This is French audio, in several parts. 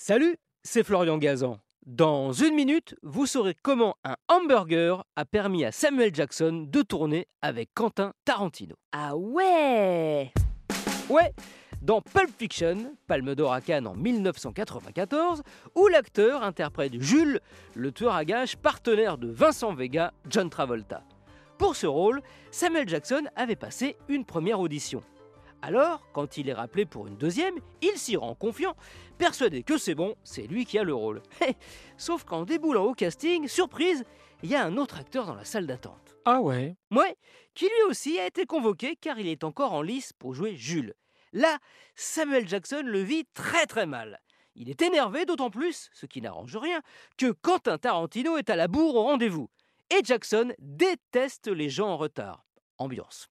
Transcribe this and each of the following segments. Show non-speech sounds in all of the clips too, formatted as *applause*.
Salut, c'est Florian Gazan. Dans une minute, vous saurez comment un hamburger a permis à Samuel Jackson de tourner avec Quentin Tarantino. Ah ouais Ouais, dans Pulp Fiction, Palme d'Or à Cannes en 1994, où l'acteur interprète Jules, le tueur à gages partenaire de Vincent Vega, John Travolta. Pour ce rôle, Samuel Jackson avait passé une première audition. Alors, quand il est rappelé pour une deuxième, il s'y rend confiant, persuadé que c'est bon, c'est lui qui a le rôle. *laughs* Sauf qu'en déboulant au casting, surprise, il y a un autre acteur dans la salle d'attente. Ah ouais Ouais, qui lui aussi a été convoqué car il est encore en lice pour jouer Jules. Là, Samuel Jackson le vit très très mal. Il est énervé d'autant plus, ce qui n'arrange rien, que Quentin Tarantino est à la bourre au rendez-vous. Et Jackson déteste les gens en retard. Ambiance.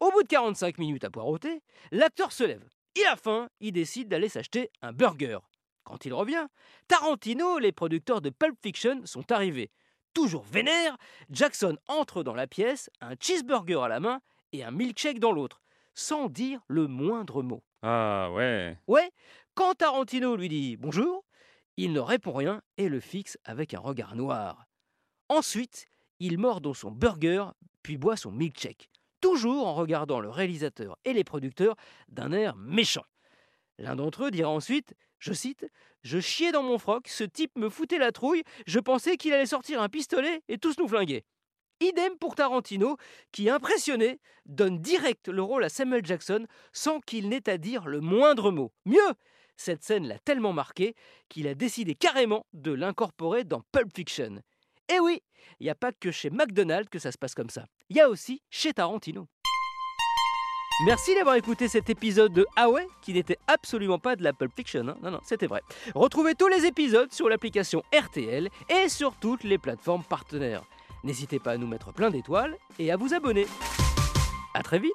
Au bout de 45 minutes à poireauter, l'acteur se lève. Il a faim, il décide d'aller s'acheter un burger. Quand il revient, Tarantino, les producteurs de Pulp Fiction, sont arrivés. Toujours vénère, Jackson entre dans la pièce, un cheeseburger à la main et un milkshake dans l'autre, sans dire le moindre mot. Ah ouais Ouais, quand Tarantino lui dit bonjour, il ne répond rien et le fixe avec un regard noir. Ensuite, il mord dans son burger, puis boit son milkshake, toujours en regardant le réalisateur et les producteurs d'un air méchant. L'un d'entre eux dira ensuite, je cite, Je chiais dans mon froc, ce type me foutait la trouille, je pensais qu'il allait sortir un pistolet et tous nous flinguer. Idem pour Tarantino, qui, impressionné, donne direct le rôle à Samuel Jackson sans qu'il n'ait à dire le moindre mot. Mieux, cette scène l'a tellement marqué qu'il a décidé carrément de l'incorporer dans Pulp Fiction. Et oui, il n'y a pas que chez McDonald's que ça se passe comme ça. Il y a aussi chez Tarantino. Merci d'avoir écouté cet épisode de Ah qui n'était absolument pas de la Pulp Fiction. hein. Non, non, c'était vrai. Retrouvez tous les épisodes sur l'application RTL et sur toutes les plateformes partenaires. N'hésitez pas à nous mettre plein d'étoiles et à vous abonner. A très vite